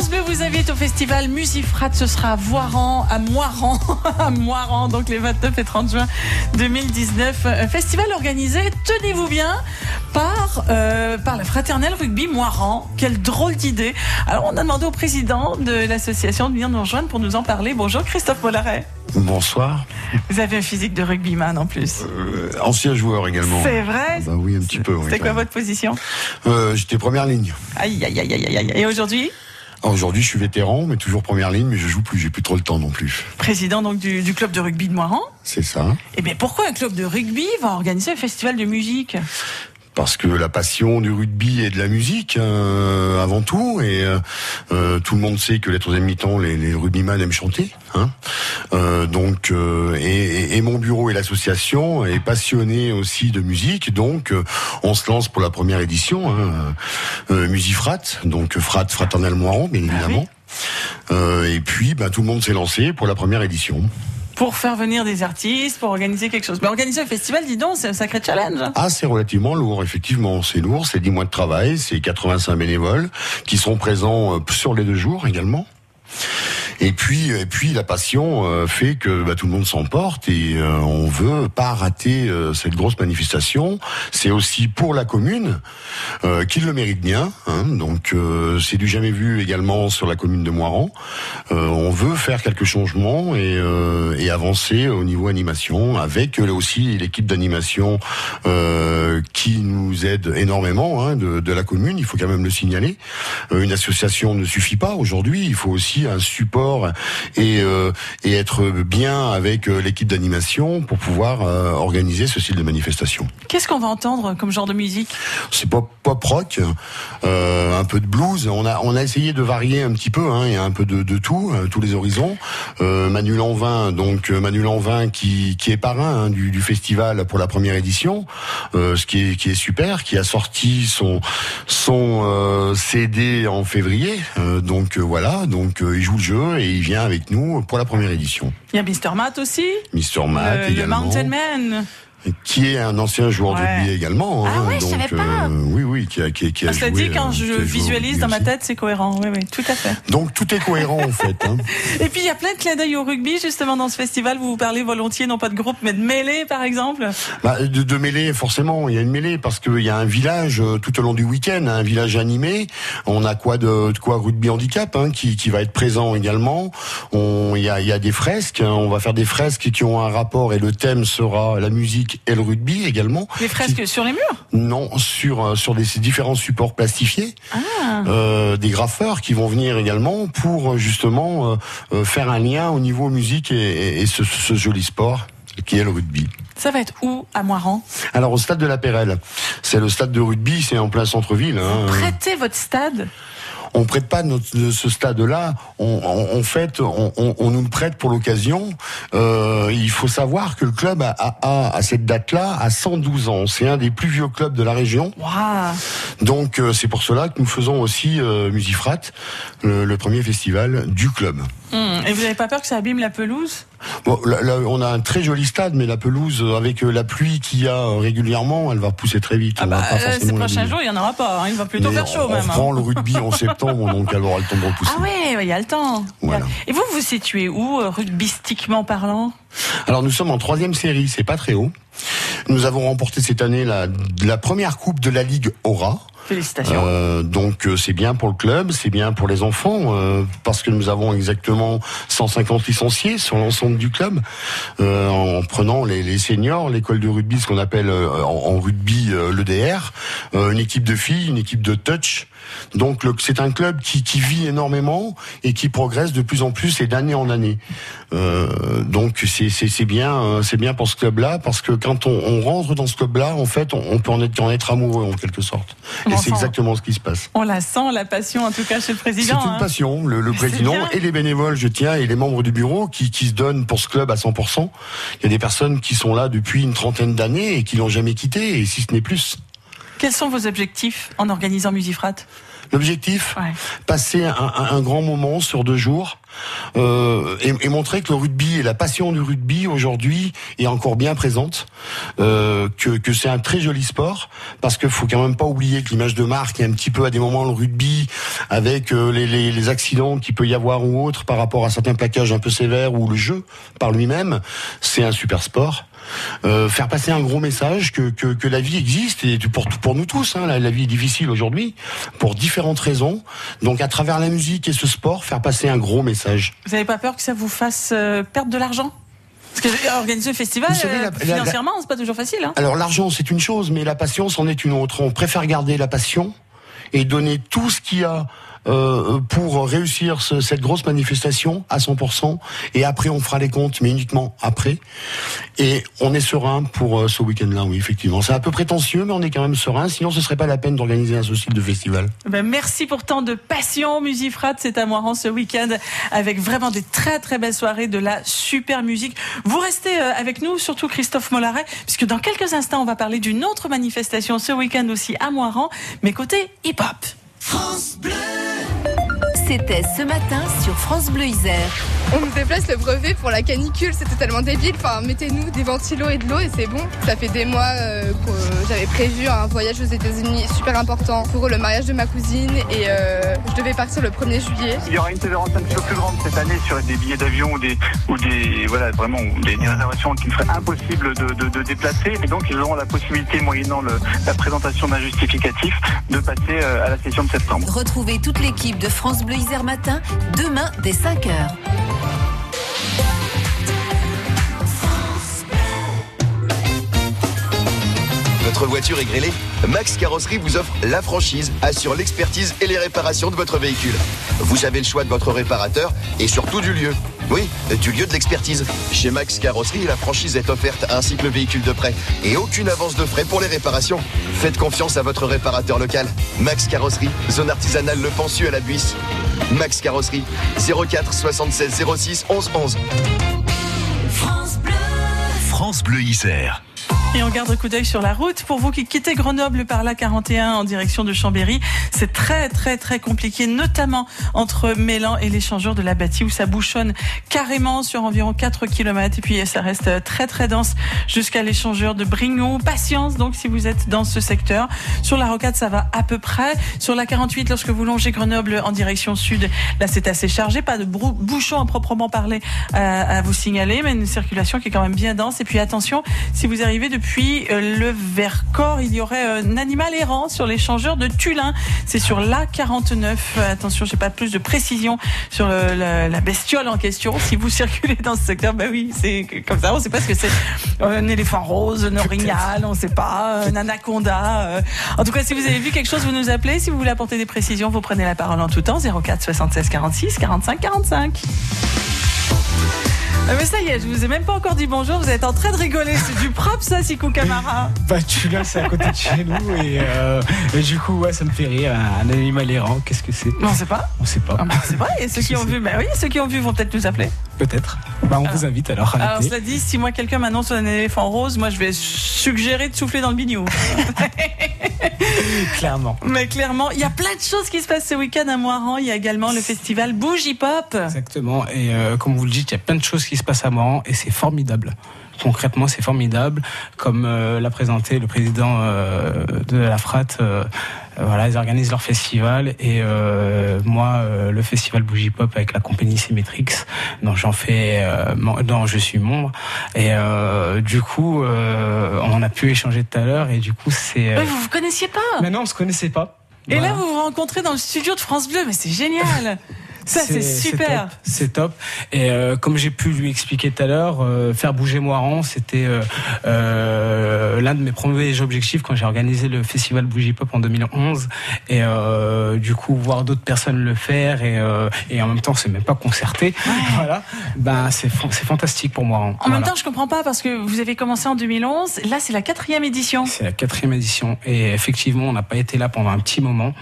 France Bleu vous invite au festival Musifrat. Ce sera à Voiran, à Moiran, à Moiran, donc les 29 et 30 juin 2019. Un festival organisé, tenez-vous bien, par, euh, par la fraternelle rugby Moiran. Quelle drôle d'idée. Alors, on a demandé au président de l'association de venir nous rejoindre pour nous en parler. Bonjour Christophe Mollaret. Bonsoir. Vous avez un physique de rugbyman en plus. Euh, ancien joueur également. C'est vrai Bah oui, un petit peu. C'était quoi votre position Euh, J'étais première ligne. Aïe, aïe, aïe, aïe, aïe. Et aujourd'hui Aujourd'hui, je suis vétéran, mais toujours première ligne, mais je joue plus. J'ai plus trop le temps non plus. Président donc du, du club de rugby de Moiran. C'est ça. Eh bien, pourquoi un club de rugby va organiser un festival de musique? Parce que la passion du rugby et de la musique, euh, avant tout, et euh, euh, tout le monde sait que les troisième mi-temps, les, les rugbyman aiment chanter. Hein Euh, donc, et, mon bureau et l'association est passionné aussi de musique. Donc, on se lance pour la première édition, hein, Musifrat, donc Frat Fraternel Moiran, bien évidemment. Euh, et puis, bah, tout le monde s'est lancé pour la première édition. Pour faire venir des artistes, pour organiser quelque chose. Mais organiser un festival, dis donc, c'est un sacré challenge. Ah, c'est relativement lourd, effectivement. C'est lourd, c'est 10 mois de travail, c'est 85 bénévoles qui sont présents euh, sur les deux jours également. Et puis, et puis la passion euh, fait que bah, tout le monde s'emporte et euh, on veut pas rater euh, cette grosse manifestation. C'est aussi pour la commune euh, qui le mérite bien. hein. donc euh, c'est du jamais vu également sur la commune de Moiran. Euh, on veut faire quelques changements et, et avancer au niveau animation avec euh, aussi l'équipe d'animation qui nous aide énormément hein, de, de la commune. Il faut quand même le signaler. Une association ne suffit pas aujourd'hui. Il faut aussi un support et, euh, et être bien avec euh, l'équipe d'animation pour pouvoir euh, organiser ce style de manifestation. Qu'est-ce qu'on va entendre comme genre de musique? C'est pop, pop rock, un peu de blues. On a on a essayé de varier un petit peu. Hein, il y a un peu de, de tout, tous les horizons. Manu Lanvin, donc Manu Lanvin qui qui est parrain hein, du, du festival pour la première édition, euh, ce qui est qui est super, qui a sorti son son euh, CD en février. Euh, donc voilà, donc il joue le jeu et il vient avec nous pour la première édition. Il y a Mr. Matt aussi, Mister Matt le, le également Mountain Man. Qui est un ancien joueur de Ouais. rugby également. Ah hein, ouais, je donc, savais pas. oui, oui, qui a, qui, qui a Ah, Cela joué, dit, quand euh, je visualise rugby dans ma tête, c'est cohérent. Oui, oui, tout à fait. Donc tout est cohérent en fait. Hein. Et puis il y a plein de clins d'œil au rugby justement dans ce festival. Vous vous parlez volontiers non pas de groupe mais de mêlée par exemple. Bah, de, de mêlée, forcément, il y a une mêlée parce qu'il y a un village euh, tout au long du week-end, un village animé. On a quoi de, de quoi rugby handicap hein, qui, qui va être présent également. On, il y a, il y a des fresques. hein. On va faire des fresques qui ont un rapport et le thème sera la musique et le rugby également. Les fresques sur les murs. Non, sur euh, sur des ces différents supports plastifiés. Ah. euh, des graffeurs qui vont venir également pour euh, justement euh, faire un lien au niveau musique et, et- et ce, ce joli sport qui est le rugby. Ça va être où à Moiran? Alors au stade de la Pérelle, c'est le stade de rugby, c'est en plein centre-ville. hein. Prêtez votre stade? On prête pas notre, ce stade-là. On, on- en fait, on, on- on nous le prête pour l'occasion. Euh, il faut savoir que le club a, a- a, à cette date-là a 112 ans. C'est un des plus vieux clubs de la région. Waouh. Donc euh, c'est pour cela que nous faisons aussi euh, Musifrat, le, le premier festival du club. Hum, Et vous n'avez pas peur que ça abîme la pelouse? Bon, là, là, on a un très joli stade, mais la pelouse, avec euh, la pluie qu'il y a euh, régulièrement, elle va pousser très vite. Ah bah, pas euh, ces prochains jours, il n'y en aura pas. hein. Il va plutôt Mais faire chaud on, même. On hein. prend le rugby en septembre, donc elle aura le temps de repousser. Ah ouais, ouais, il y a le temps. Voilà. Et vous, vous situez où, euh, rugbystiquement parlant? Alors nous sommes en troisième série, c'est pas très haut. Nous avons remporté cette année la, la première coupe de la Ligue Aura. Félicitations. Euh, donc euh, c'est bien pour le club, c'est bien pour les enfants, euh, parce que nous avons exactement 150 licenciés sur l'ensemble du club, euh, en prenant les, les seniors, l'école de rugby, ce qu'on appelle en, en rugby l'EDR, une équipe de filles, une équipe de touch. Donc c'est un club qui, qui vit énormément et qui progresse de plus en plus et d'année en année. Donc c'est bien c'est bien pour ce club-là parce que quand on, on rentre dans ce club-là, en fait, on, on peut en être en être amoureux en quelque sorte. Et c'est exactement ce qui se passe. On la sent, la passion, en tout cas, chez le C'est président. une hein. passion, le, c'est président et les bénévoles, je tiens, et les membres du bureau qui, qui se donnent pour ce club à 100%. Il y a des personnes qui sont là depuis une trentaine d'années et qui l'ont jamais quitté, et si ce n'est plus. Quels sont vos objectifs en organisant Musifrat? L'objectif, passer un, grand moment sur deux jours euh, et, montrer que le rugby et la passion du rugby aujourd'hui est encore bien présente, euh, que, c'est un très joli sport, parce qu'il faut quand même pas oublier que l'image de marque est un petit peu à des moments le rugby, avec euh, les, les accidents qu'il peut y avoir ou autres par rapport à certains plaquages un peu sévères ou le jeu par lui-même, c'est un super sport. Euh, faire passer un gros message que, que, que, la vie existe et pour, pour nous tous, hein, la, vie est difficile aujourd'hui pour différentes raisons. Donc à travers la musique et ce sport, faire passer un gros message. Vous n'avez pas peur que ça vous fasse euh, perdre de l'argent? Parce que organiser un festival, euh, financièrement, c'est pas toujours facile. Hein. Alors l'argent, c'est une chose, mais la passion, c'en est une autre. On préfère garder la passion et donner tout ce qu'il y a euh, pour réussir cette grosse manifestation à 100%. Et après, on fera les comptes, mais uniquement après. Et on est serein pour euh, ce week-end-là, oui, effectivement. C'est un peu prétentieux, mais on est quand même serein. Sinon, ce serait pas la peine d'organiser un ce de festival. Ben, merci pour tant de passion. Musifrat, c'est à Moiran ce week-end avec vraiment des très très belles soirées, de la super musique. Vous restez euh, avec nous, surtout Christophe Mollaret, puisque dans quelques instants, on va parler d'une autre manifestation ce week-end aussi à Moiran, mais côté hip-hop. France Bleu c'était ce matin sur France Bleu Isère. On nous déplace le brevet pour la canicule, c'est totalement débile. Enfin, mettez-nous des ventilos et de l'eau et c'est bon. Ça fait des mois euh, que j'avais prévu un voyage aux États-Unis super important pour le mariage de ma cousine et euh, je devais partir le 1er juillet. Il y aura une tolérance un petit peu plus grande cette année sur des billets d'avion ou des, ou des, voilà, vraiment, des, réservations qui me seraient impossibles de, déplacer. Et donc, ils auront la possibilité, moyennant la présentation d'un justificatif, de passer euh, à la session de septembre. Retrouvez toute l'équipe de France Bleu Matin, demain dès 5h. Votre voiture est grêlée Max Carrosserie vous offre la franchise, assure l'expertise et les réparations de votre véhicule. Vous avez le choix de votre réparateur et surtout du lieu. Oui, du lieu de l'expertise. Chez Max Carrosserie, la franchise est offerte ainsi que le véhicule de prêt et aucune avance de frais pour les réparations. Faites confiance à votre réparateur local. Max Carrosserie, zone artisanale Le Pensu à la Buisse. Max Carrosserie, 04 76 06 11 11. France Bleu. France Bleu Isère. Et on garde un coup d'œil sur la route. Pour vous qui quittez Grenoble par la 41 en direction de Chambéry, c'est très très très compliqué, notamment entre Mélan et l'échangeur de la bâtie où ça bouchonne carrément sur environ 4 km et puis ça reste très très dense jusqu'à l'échangeur de Brignon. Patience donc si vous êtes dans ce secteur. Sur la rocade, ça va à peu près. Sur la 48, lorsque vous longez Grenoble en direction sud, là c'est assez chargé, pas de bouchon à proprement parler à, à vous signaler, mais une circulation qui est quand même bien dense. Et puis attention, si vous arrivez de depuis euh, le Vercors. Il y aurait un animal errant sur l'échangeur de Tulin. C'est sur l'A49. Attention, j'ai pas plus de précision sur la, bestiole en question. Si vous circulez dans ce secteur, ben oui, c'est comme ça. On sait pas ce que c'est. Un éléphant rose, un orignal, on sait pas, un anaconda. Euh. En tout cas, si vous avez vu quelque chose, vous nous appelez. Si vous voulez apporter des précisions, vous prenez la parole en tout temps. 04 76 46 45 45. Ah mais ça y est, je vous ai même pas encore dit bonjour, vous êtes en train de rigoler. C'est du propre ça, Sikou Camara. Bah tu l'as, c'est à côté de chez nous et, euh, et, du coup ouais, ça me fait rire. Un animal errant, qu'est-ce que c'est? On sait pas. On sait pas. Ah, bah, c'est vrai, et ceux qui ont vu, bah oui, ceux qui ont vu vont peut-être nous appeler. Peut-être. Bah on vous invite alors. À alors cela dit, si moi quelqu'un m'annonce un éléphant rose, moi je vais suggérer de souffler dans le bignou. clairement. Mais clairement, il y a plein de choses qui se passent ce week-end à Moiran. Il y a également le festival Bougie Pop. Exactement. Et euh, comme vous le dites, il y a plein de choses qui se passent à Moiran et c'est formidable concrètement, c'est formidable. Comme euh, l'a présenté le président euh, de la FRAT, voilà, ils organisent leur festival et moi, le festival Bougie Pop avec la compagnie Symmetrix, dont j'en fais, dont je suis membre. Et du coup, on a pu échanger tout à l'heure et du coup, c'est. vous vous connaissiez pas? Mais non, on se connaissait pas. Et là, vous vous rencontrez dans le studio de France Bleu, mais c'est génial Ça, c'est super. C'est top. Et euh, comme j'ai pu lui expliquer tout à l'heure, euh, faire bouger Moiran, c'était euh, l'un de mes premiers objectifs quand j'ai organisé le festival Bougie Pop en 2011. Et du coup, voir d'autres personnes le faire et, et en même temps, c'est même pas concerté. Voilà. Ben, c'est fantastique pour Moiran. En même temps, je comprends pas parce que vous avez commencé en 2011. Là, c'est la quatrième édition. C'est la quatrième édition. Et effectivement, on n'a pas été là pendant un petit moment.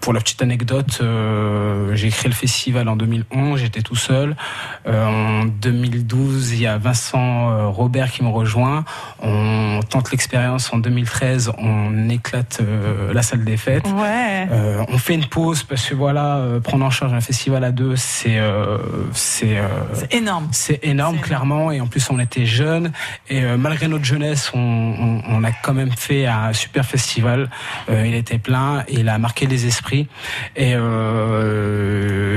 pour la petite anecdote, euh, j'ai créé le festival en 2011, j'étais tout seul. Euh, en 2012, il y a Vincent euh, Robert qui me rejoint. On tente l'expérience en 2013, on éclate euh, la salle des fêtes. Ouais. Euh, on fait une pause parce que voilà, euh, prendre en charge un festival à deux, c'est euh, c'est euh, énorme. c'est énorme, clairement. Et en plus, on était jeunes. Et euh, malgré notre jeunesse, on, on, on a quand même fait un super festival. Euh, il était plein et il a marqué les esprits. Et euh,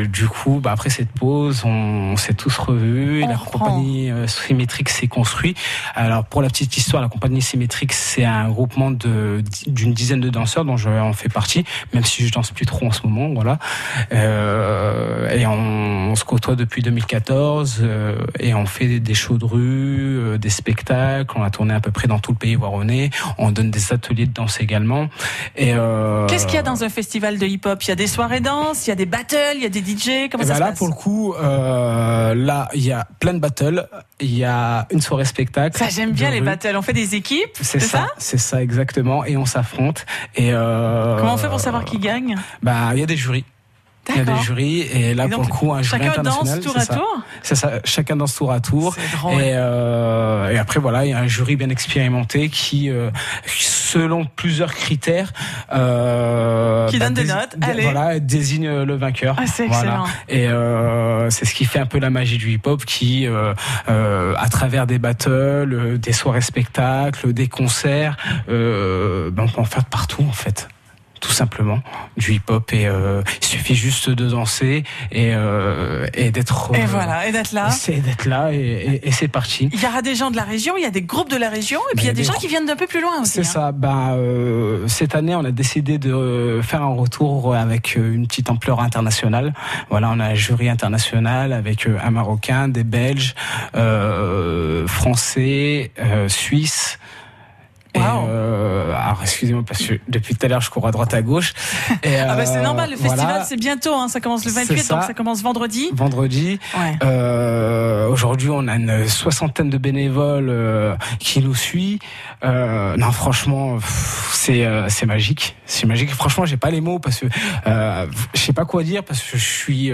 du coup, bah, après cette pause, on, on s'est tous revus. On la compagnie euh, Symétrique s'est construite. Alors, pour la petite histoire, la compagnie Symétrique, c'est un groupement de d'une dizaine de danseurs dont je en fais partie, même si je danse plus trop en ce moment. Voilà. Euh, et on, on se côtoie depuis 2014 euh, et on fait des, des shows de rue, euh, des spectacles. On a tourné à peu près dans tout le pays voironnais. On donne des ateliers de danse également. Et euh, Qu'est-ce qu'il y a dans un festival de hip-hop? Il y a des soirées danse, il y a des battles, il y a des DJ. Comment ça ben se là, passe pour le coup, euh, là, il y a plein de battles. Il y a une soirée spectacle. Ça, j'aime bien les battles. On fait des équipes, C'est ça, c'est ça exactement. Et on s'affronte. Et euh, Comment on fait pour savoir qui gagne? Bah, il y a des jurys. Il y a des jurys et là Et donc, pour le coup un jury Chacun international. danse tour à tour C'est ça. Chacun danse tour à tour. Drôle. Et, euh, et après voilà, il y a un jury bien expérimenté qui, euh, selon plusieurs critères, euh, Qui donne des notes. Allez. Voilà, désigne le vainqueur. Ah, c'est Voilà. excellent. Et euh, c'est ce qui fait un peu la magie du hip-hop, qui, euh, euh, à travers des battles, des soirées spectacles, des concerts, euh, ben, on peut en faire partout en fait. Tout simplement, du hip-hop et euh, il suffit juste de danser et, euh, et d'être. Et euh, voilà, et d'être là. c'est d'être là et, et- et c'est parti. Il y aura des gens de la région, il y a des groupes de la région, et puis il y a des des gens qui viennent d'un peu plus loin aussi. C'est hein. ça. Bah, euh, cette année, on a décidé de faire un retour avec une petite ampleur internationale. Voilà, on a un jury international avec un Marocain, des Belges, euh, Français, euh, Suisses. Et, euh, alors excusez-moi parce que depuis tout à l'heure je cours à droite à gauche. Et, Ah bah c'est euh, normal, le festival voilà, c'est bientôt, hein, ça commence le C'est 28, ça. donc ça commence vendredi. vendredi. Ouais. Euh, Aujourd'hui, on a une soixantaine de bénévoles euh, qui nous suivent. Euh, non, franchement, c'est c'est magique. C'est magique. Franchement, j'ai pas les mots parce que je sais pas quoi dire parce que je suis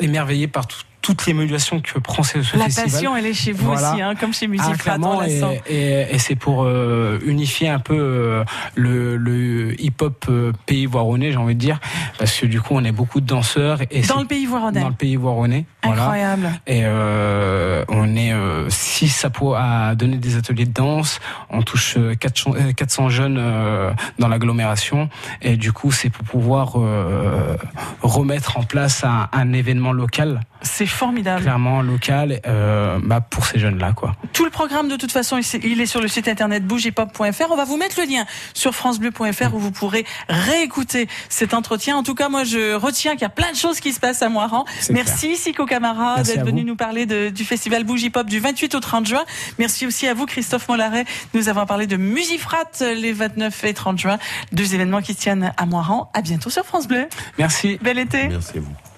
émerveillé par tout- toute l'émulation que prend ce, ce La festival. passion, elle est chez vous Voilà. aussi, hein, comme chez Ah, on clairement, la et, et, et c'est pour euh, unifier un peu euh, le, le hip-hop euh, pays voironnais, j'ai envie de dire, parce que du coup, on est beaucoup de danseurs et Dans le pays voironnais. dans le pays voironnais. Voilà. Incroyable. Et euh, on est euh, six à, à donner des ateliers de danse. On touche euh, 400, euh, 400 jeunes euh, dans l'agglomération. Et du coup, c'est pour pouvoir euh, remettre en place un, un événement local, C'est formidable. clairement local, euh, bah, pour ces jeunes-là. quoi. Tout le programme, de toute façon, il est sur le site internet bougepop.fr. On va vous mettre le lien sur francebleu.fr où vous pourrez réécouter cet entretien. En tout cas, moi, je retiens qu'il y a plein de choses qui se passent à Moiran. Merci, Siko Camara, d'être venu vous. nous parler de- du festival Bougie Pop du 28 au 30 juin. Merci aussi à vous, Christophe Mollaret. Nous avons parlé de Musifrat les 29 et 30 juin. Deux événements qui se tiennent à Moiran. À bientôt sur France Bleu. Merci. Bel été. Merci à vous.